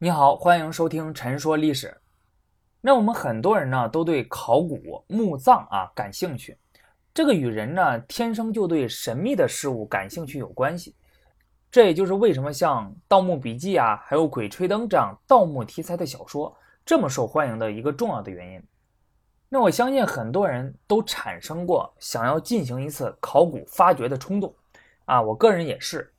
你好，欢迎收听《陈说历史》。那我们很多人呢都对考古墓葬啊感兴趣，这个与人呢天生就对神秘的事物感兴趣有关系。这也就是为什么像《盗墓笔记》啊，还有《鬼吹灯》这样盗墓题材的小说这么受欢迎的一个重要的原因。那我相信很多人都产生过想要进行一次考古发掘的冲动啊，我个人也是。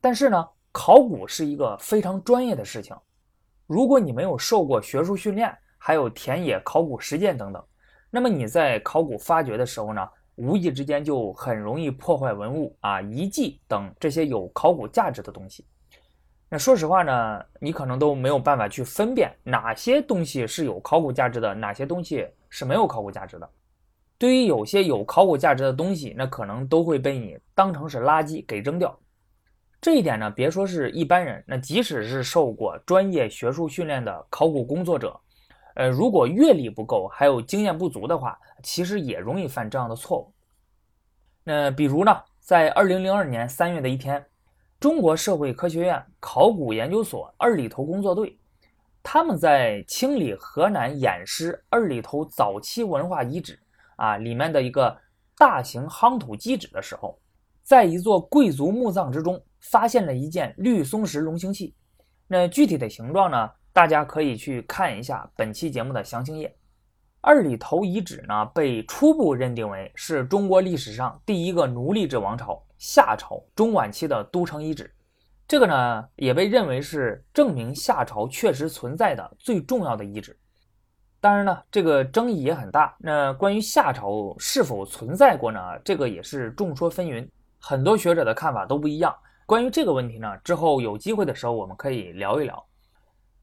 但是呢。考古是一个非常专业的事情，如果你没有受过学术训练，还有田野考古实践等等，那么你在考古发掘的时候呢，无意之间就很容易破坏文物啊、遗迹等这些有考古价值的东西。那说实话呢，你可能都没有办法去分辨哪些东西是有考古价值的，哪些东西是没有考古价值的。对于有些有考古价值的东西，那可能都会被你当成是垃圾给扔掉。这一点呢，别说是一般人，那即使是受过专业学术训练的考古工作者，呃，如果阅历不够，还有经验不足的话，其实也容易犯这样的错误。那比如呢，在二零零二年三月的一天，中国社会科学院考古研究所二里头工作队，他们在清理河南偃师二里头早期文化遗址啊里面的一个大型夯土基址的时候，在一座贵族墓葬之中。发现了一件绿松石龙形器，那具体的形状呢？大家可以去看一下本期节目的详情页。二里头遗址呢，被初步认定为是中国历史上第一个奴隶制王朝夏朝中晚期的都城遗址。这个呢，也被认为是证明夏朝确实存在的最重要的遗址。当然呢，这个争议也很大。那关于夏朝是否存在过呢？这个也是众说纷纭，很多学者的看法都不一样。关于这个问题呢，之后有机会的时候我们可以聊一聊。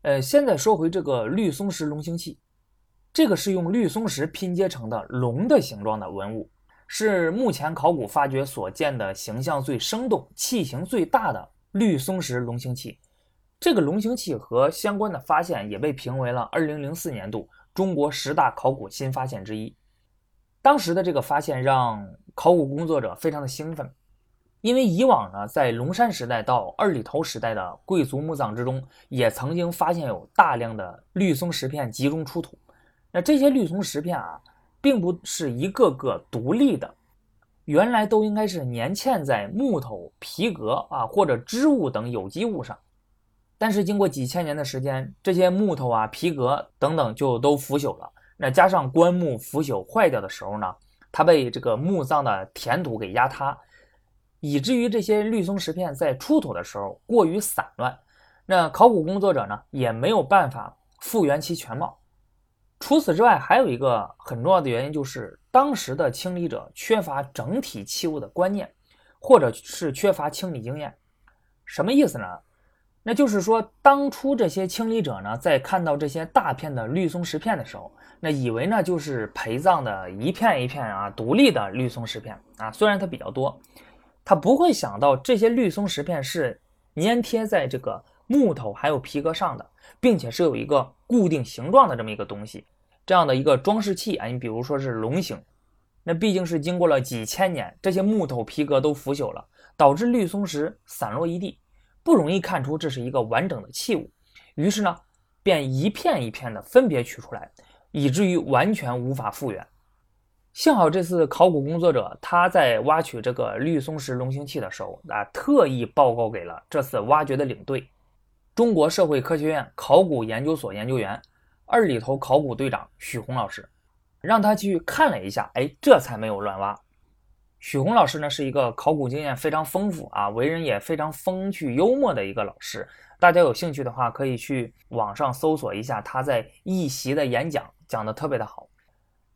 呃，现在说回这个绿松石龙形器，这个是用绿松石拼接成的龙的形状的文物，是目前考古发掘所见的形象最生动、器型最大的绿松石龙形器。这个龙形器和相关的发现也被评为了2004年度中国十大考古新发现之一。当时的这个发现让考古工作者非常的兴奋。因为以往呢，在龙山时代到二里头时代的贵族墓葬之中，也曾经发现有大量的绿松石片集中出土。那这些绿松石片啊，并不是一个个独立的，原来都应该是粘嵌在木头、皮革啊或者织物等有机物上。但是经过几千年的时间，这些木头啊、皮革等等就都腐朽了。那加上棺木腐朽坏掉的时候呢，它被这个墓葬的填土给压塌。以至于这些绿松石片在出土的时候过于散乱，那考古工作者呢也没有办法复原其全貌。除此之外，还有一个很重要的原因就是当时的清理者缺乏整体器物的观念，或者是缺乏清理经验。什么意思呢？那就是说，当初这些清理者呢在看到这些大片的绿松石片的时候，那以为呢就是陪葬的一片一片啊独立的绿松石片啊，虽然它比较多。他不会想到这些绿松石片是粘贴在这个木头还有皮革上的，并且是有一个固定形状的这么一个东西，这样的一个装饰器啊。你比如说是龙形，那毕竟是经过了几千年，这些木头皮革都腐朽了，导致绿松石散落一地，不容易看出这是一个完整的器物。于是呢，便一片一片的分别取出来，以至于完全无法复原。幸好这次考古工作者他在挖取这个绿松石龙形器的时候啊，特意报告给了这次挖掘的领队——中国社会科学院考古研究所研究员、二里头考古队长许红老师，让他去看了一下，哎，这才没有乱挖。许红老师呢是一个考古经验非常丰富啊，为人也非常风趣幽默的一个老师。大家有兴趣的话，可以去网上搜索一下他在一席的演讲，讲的特别的好。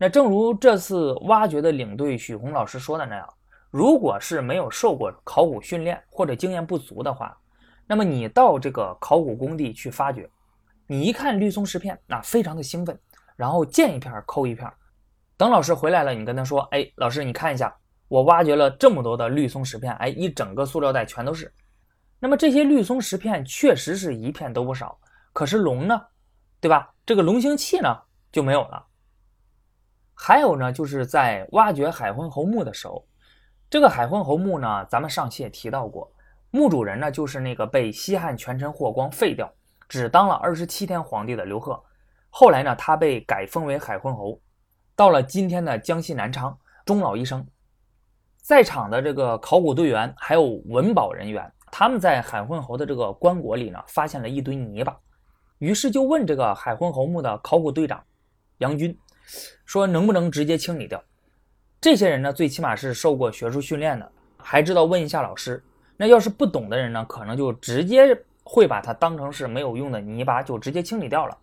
那正如这次挖掘的领队许红老师说的那样，如果是没有受过考古训练或者经验不足的话，那么你到这个考古工地去发掘，你一看绿松石片，那非常的兴奋，然后见一片抠一片。等老师回来了，你跟他说：“哎，老师，你看一下，我挖掘了这么多的绿松石片，哎，一整个塑料袋全都是。那么这些绿松石片确实是一片都不少，可是龙呢，对吧？这个龙形器呢就没有了。”还有呢，就是在挖掘海昏侯墓的时候，这个海昏侯墓呢，咱们上期也提到过，墓主人呢就是那个被西汉权臣霍光废掉，只当了二十七天皇帝的刘贺，后来呢，他被改封为海昏侯，到了今天的江西南昌，终老一生。在场的这个考古队员还有文保人员，他们在海昏侯的这个棺椁里呢，发现了一堆泥巴，于是就问这个海昏侯墓的考古队长杨军，说能不能直接清理掉？这些人呢，最起码是受过学术训练的，还知道问一下老师。那要是不懂的人呢，可能就直接会把它当成是没有用的泥巴，就直接清理掉了。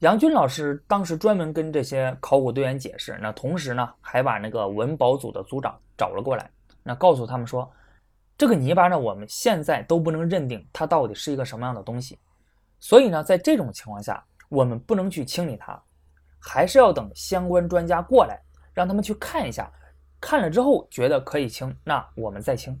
杨军老师当时专门跟这些考古队员解释，那同时呢，还把那个文保组的组长找了过来，那告诉他们说，这个泥巴呢，我们现在都不能认定它到底是一个什么样的东西，所以呢，在这种情况下，我们不能去清理它，还是要等相关专家过来，让他们去看一下，看了之后觉得可以清，那我们再清。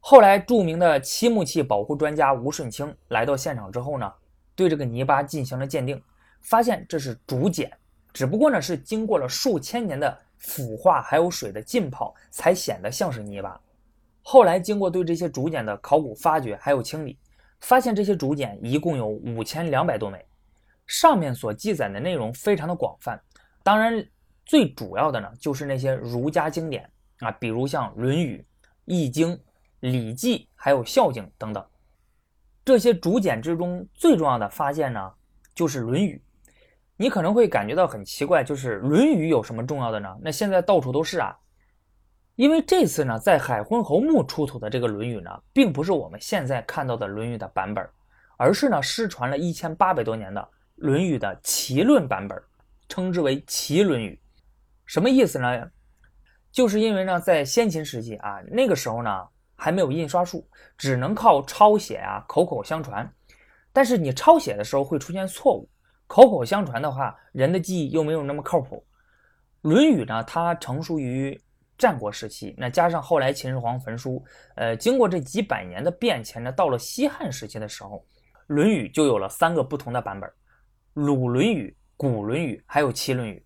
后来，著名的漆木器保护专家吴顺清来到现场之后呢，对这个泥巴进行了鉴定。发现这是竹简，只不过呢是经过了数千年的腐化还有水的浸泡，才显得像是泥巴。后来经过对这些竹简的考古发掘还有清理，发现这些竹简一共有五千两百多枚，上面所记载的内容非常的广泛。当然，最主要的呢就是那些儒家经典啊，比如像《论语》《易经》《礼记》还有《孝经》等等。这些竹简之中最重要的发现呢，就是《论语》。你可能会感觉到很奇怪，就是《论语》有什么重要的呢？那现在到处都是啊。因为这次呢，在海昏侯墓出土的这个《论语》呢，并不是我们现在看到的《论语》的版本，而是呢失传了一千八百多年的《论语》的齐论版本，称之为《齐论语》。什么意思呢？就是因为呢，在先秦时期啊，那个时候呢还没有印刷术，只能靠抄写啊，口口相传。但是你抄写的时候会出现错误。口口相传的话，人的记忆又没有那么靠谱。《论语》呢，它成熟于战国时期，那加上后来秦始皇焚书，呃，经过这几百年的变迁呢，到了西汉时期的时候，《论语》就有了三个不同的版本：鲁论语、古论语，还有齐论语。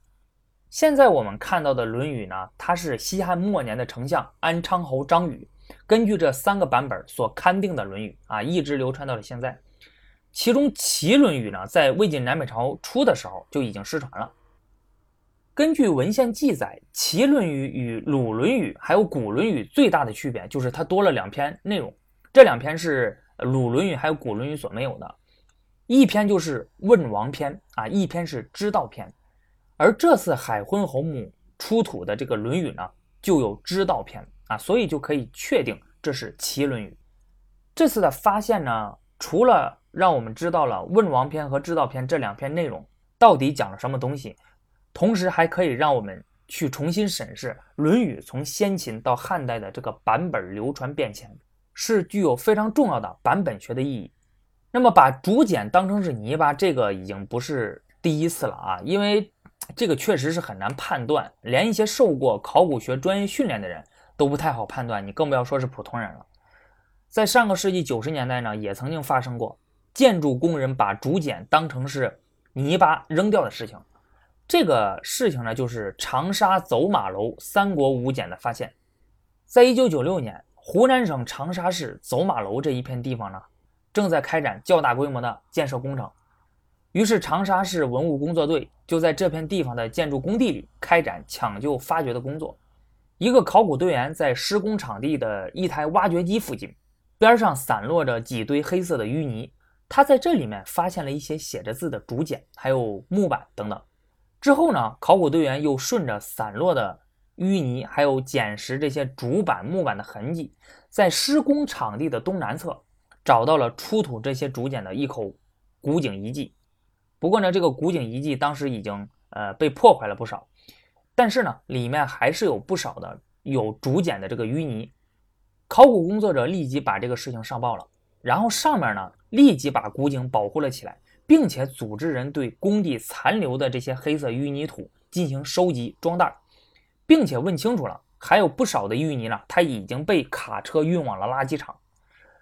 现在我们看到的《论语》呢，它是西汉末年的丞相安昌侯张禹根据这三个版本所刊定的《论语》啊，一直流传到了现在。其中《齐论语》呢，在魏晋南北朝初的时候就已经失传了。根据文献记载，《齐论语》与《鲁论语》还有《古论语》最大的区别就是它多了两篇内容，这两篇是《鲁论语》还有《古论语》所没有的。一篇就是问王篇啊，一篇是知道篇。而这次海昏侯墓出土的这个《论语》呢，就有知道篇啊，所以就可以确定这是《齐论语》。这次的发现呢，除了让我们知道了《问王篇》和《知道篇》这两篇内容到底讲了什么东西，同时还可以让我们去重新审视《论语》从先秦到汉代的这个版本流传变迁，是具有非常重要的版本学的意义。那么，把竹简当成是泥巴，这个已经不是第一次了啊，因为这个确实是很难判断，连一些受过考古学专业训练的人都不太好判断，你更不要说是普通人了。在上个世纪九十年代呢，也曾经发生过。建筑工人把竹简当成是泥巴扔掉的事情，这个事情呢，就是长沙走马楼三国五简的发现。在一九九六年，湖南省长沙市走马楼这一片地方呢，正在开展较大规模的建设工程，于是长沙市文物工作队就在这片地方的建筑工地里开展抢救发掘的工作。一个考古队员在施工场地的一台挖掘机附近，边上散落着几堆黑色的淤泥。他在这里面发现了一些写着字的竹简，还有木板等等。之后呢，考古队员又顺着散落的淤泥、还有捡拾这些竹板、木板的痕迹，在施工场地的东南侧找到了出土这些竹简的一口古井遗迹。不过呢，这个古井遗迹当时已经呃被破坏了不少，但是呢，里面还是有不少的有竹简的这个淤泥。考古工作者立即把这个事情上报了。然后上面呢，立即把古井保护了起来，并且组织人对工地残留的这些黑色淤泥土进行收集装袋，并且问清楚了，还有不少的淤泥呢，它已经被卡车运往了垃圾场。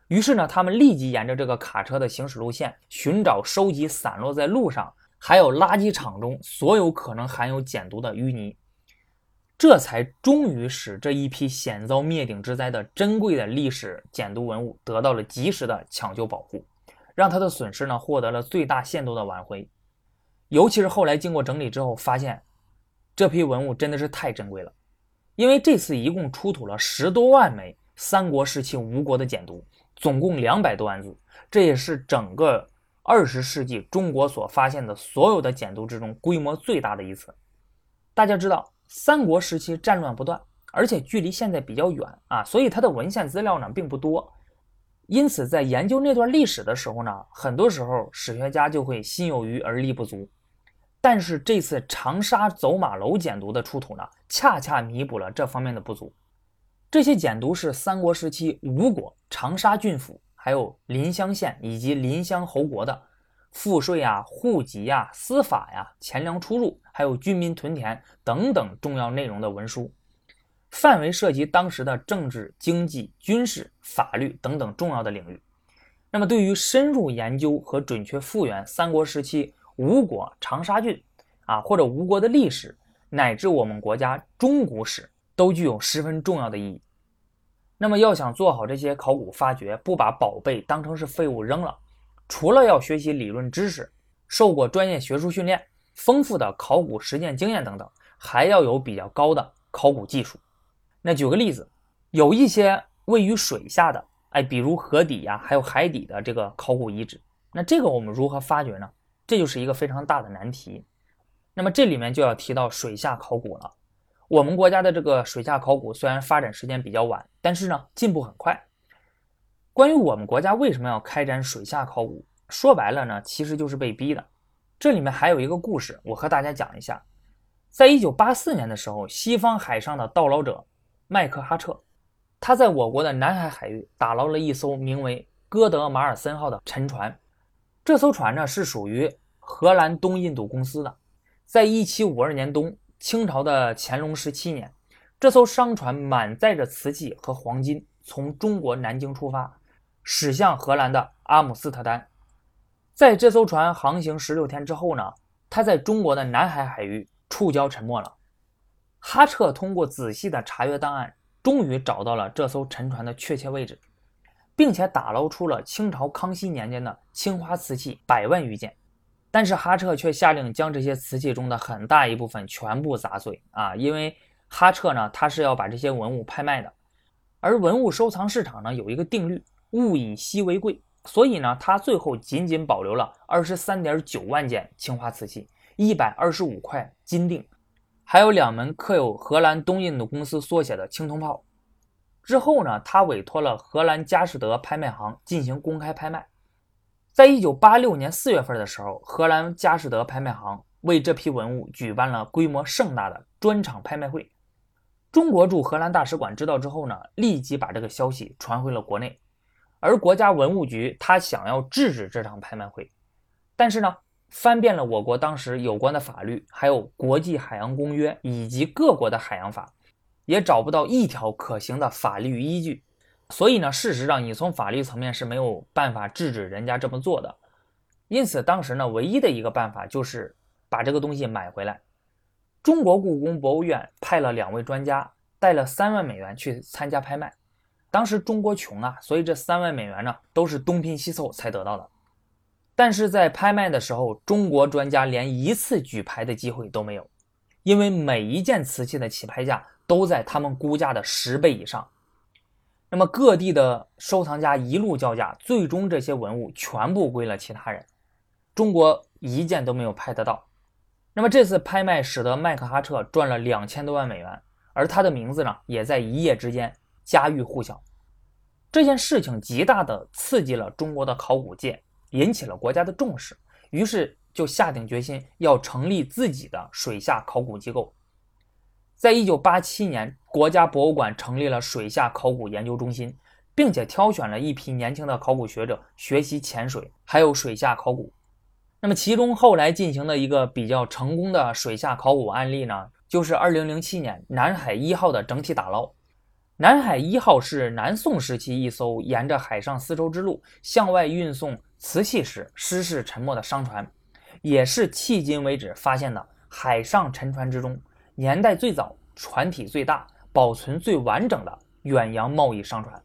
于是呢，他们立即沿着这个卡车的行驶路线，寻找收集散落在路上还有垃圾场中所有可能含有碱毒的淤泥。这才终于使这一批险遭灭顶之灾的珍贵的历史简牍文物得到了及时的抢救保护，让他的损失呢获得了最大限度的挽回。尤其是后来经过整理之后，发现这批文物真的是太珍贵了，因为这次一共出土了十多万枚三国时期吴国的简牍，总共两百多万字，这也是整个二十世纪中国所发现的所有的简牍之中规模最大的一次。大家知道，三国时期战乱不断，而且距离现在比较远啊，所以它的文献资料呢并不多。因此，在研究那段历史的时候呢，很多时候史学家就会心有余而力不足。但是这次长沙走马楼简牍的出土呢，恰恰弥补了这方面的不足。这些简牍是三国时期吴国长沙郡府、还有临湘县以及临湘侯国的赋税啊、户籍呀、司法呀、钱粮出入，还有军民屯田等等重要内容的文书，范围涉及当时的政治、经济、军事、法律等等重要的领域。那么，对于深入研究和准确复原三国时期，吴国长沙郡，啊，或者吴国的历史，乃至我们国家中古史，都具有十分重要的意义。那么，要想做好这些考古发掘，不把宝贝当成是废物扔了，除了要学习理论知识，受过专业学术训练，丰富的考古实践经验等等，还要有比较高的考古技术。那举个例子，有一些位于水下的，哎，比如河底呀，还有海底的这个考古遗址，那这个我们如何发掘呢？这就是一个非常大的难题。那么这里面就要提到水下考古了。我们国家的这个水下考古虽然发展时间比较晚，但是呢进步很快。关于我们国家为什么要开展水下考古，说白了呢，其实就是被逼的。这里面还有一个故事，我和大家讲一下。在一九八四年的时候，西方海上的盗捞者麦克哈彻，他在我国的南海海域打捞了一艘名为“哥德马尔森号”的沉船。这艘船呢是属于荷兰东印度公司的，在一七五二年冬，清朝的乾隆十七年，这艘商船满载着瓷器和黄金，从中国南京出发，驶向荷兰的阿姆斯特丹。在这艘船航行十六天之后呢，它在中国的南海海域触礁沉没了。哈彻通过仔细的查阅档案，终于找到了这艘沉船的确切位置。并且打捞出了清朝康熙年间的青花瓷器百万余件，但是哈彻却下令将这些瓷器中的很大一部分全部砸碎啊！因为哈彻呢，他是要把这些文物拍卖的，而文物收藏市场呢有一个定律，物以稀为贵，所以呢，他最后仅仅保留了二十三点九万件青花瓷器，一百二十五块金锭，还有两门刻有荷兰东印度公司缩写的青铜炮。之后呢，他委托了荷兰佳士得拍卖行进行公开拍卖。在一九八六年四月份的时候，荷兰佳士得拍卖行为这批文物举办了规模盛大的专场拍卖会。中国驻荷兰大使馆知道之后呢，立即把这个消息传回了国内。而国家文物局他想要制止这场拍卖会，但是呢，翻遍了我国当时有关的法律，还有国际海洋公约以及各国的海洋法。也找不到一条可行的法律依据，所以呢，事实上你从法律层面是没有办法制止人家这么做的。因此，当时呢，唯一的一个办法就是把这个东西买回来。中国故宫博物院派了两位专家，带了三万美元去参加拍卖。当时中国穷啊，所以这三万美元呢都是东拼西凑才得到的。但是在拍卖的时候，中国专家连一次举牌的机会都没有，因为每一件瓷器的起拍价。都在他们估价的十倍以上，那么各地的收藏家一路叫价，最终这些文物全部归了其他人，中国一件都没有拍得到。那么这次拍卖使得麦克哈彻赚了两千多万美元，而他的名字呢，也在一夜之间家喻户晓。这件事情极大的刺激了中国的考古界，引起了国家的重视，于是就下定决心要成立自己的水下考古机构。在一九八七年，国家博物馆成立了水下考古研究中心，并且挑选了一批年轻的考古学者学习潜水，还有水下考古。那么，其中后来进行的一个比较成功的水下考古案例呢，就是二零零七年南海一号的整体打捞。南海一号是南宋时期一艘沿着海上丝绸之路向外运送瓷器时失事沉没的商船，也是迄今为止发现的海上沉船之中。年代最早、船体最大、保存最完整的远洋贸易商船。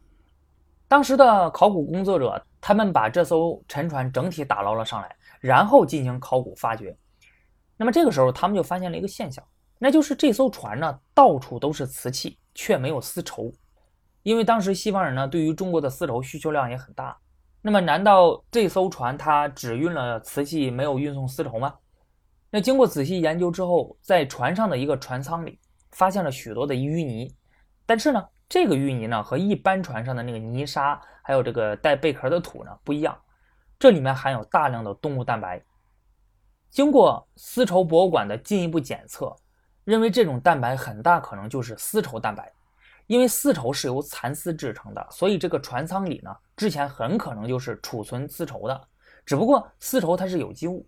当时的考古工作者，他们把这艘沉船整体打捞了上来，然后进行考古发掘。那么这个时候，他们就发现了一个现象，那就是这艘船呢，到处都是瓷器，却没有丝绸。因为当时西方人呢，对于中国的丝绸需求量也很大。那么，难道这艘船它只运了瓷器，没有运送丝绸吗？那经过仔细研究之后，在船上的一个船舱里，发现了许多的淤泥。但是呢，这个淤泥呢，和一般船上的那个泥沙，还有这个带贝壳的土呢不一样，这里面含有大量的动物蛋白。经过丝绸博物馆的进一步检测，认为这种蛋白很大可能就是丝绸蛋白。因为丝绸是由蚕丝制成的，所以这个船舱里呢，之前很可能就是储存丝绸的。只不过丝绸它是有机物。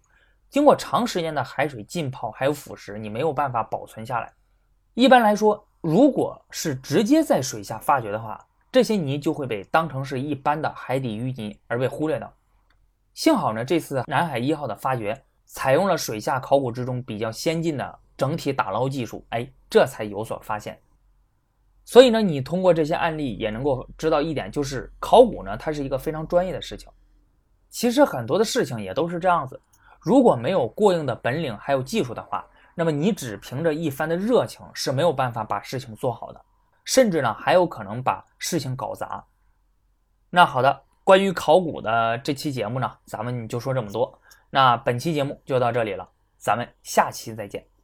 经过长时间的海水浸泡，还有腐蚀，你没有办法保存下来。一般来说，如果是直接在水下发掘的话，这些泥就会被当成是一般的海底淤泥而被忽略掉。幸好呢，这次南海一号的发掘采用了水下考古之中比较先进的整体打捞技术，哎，这才有所发现。所以呢，你通过这些案例也能够知道一点，就是考古呢，它是一个非常专业的事情。其实很多的事情也都是这样子。如果没有过硬的本领还有技术的话，那么你只凭着一番的热情是没有办法把事情做好的，甚至呢还有可能把事情搞砸。那好的，关于考古的这期节目呢，咱们就说这么多。那本期节目就到这里了，咱们下期再见。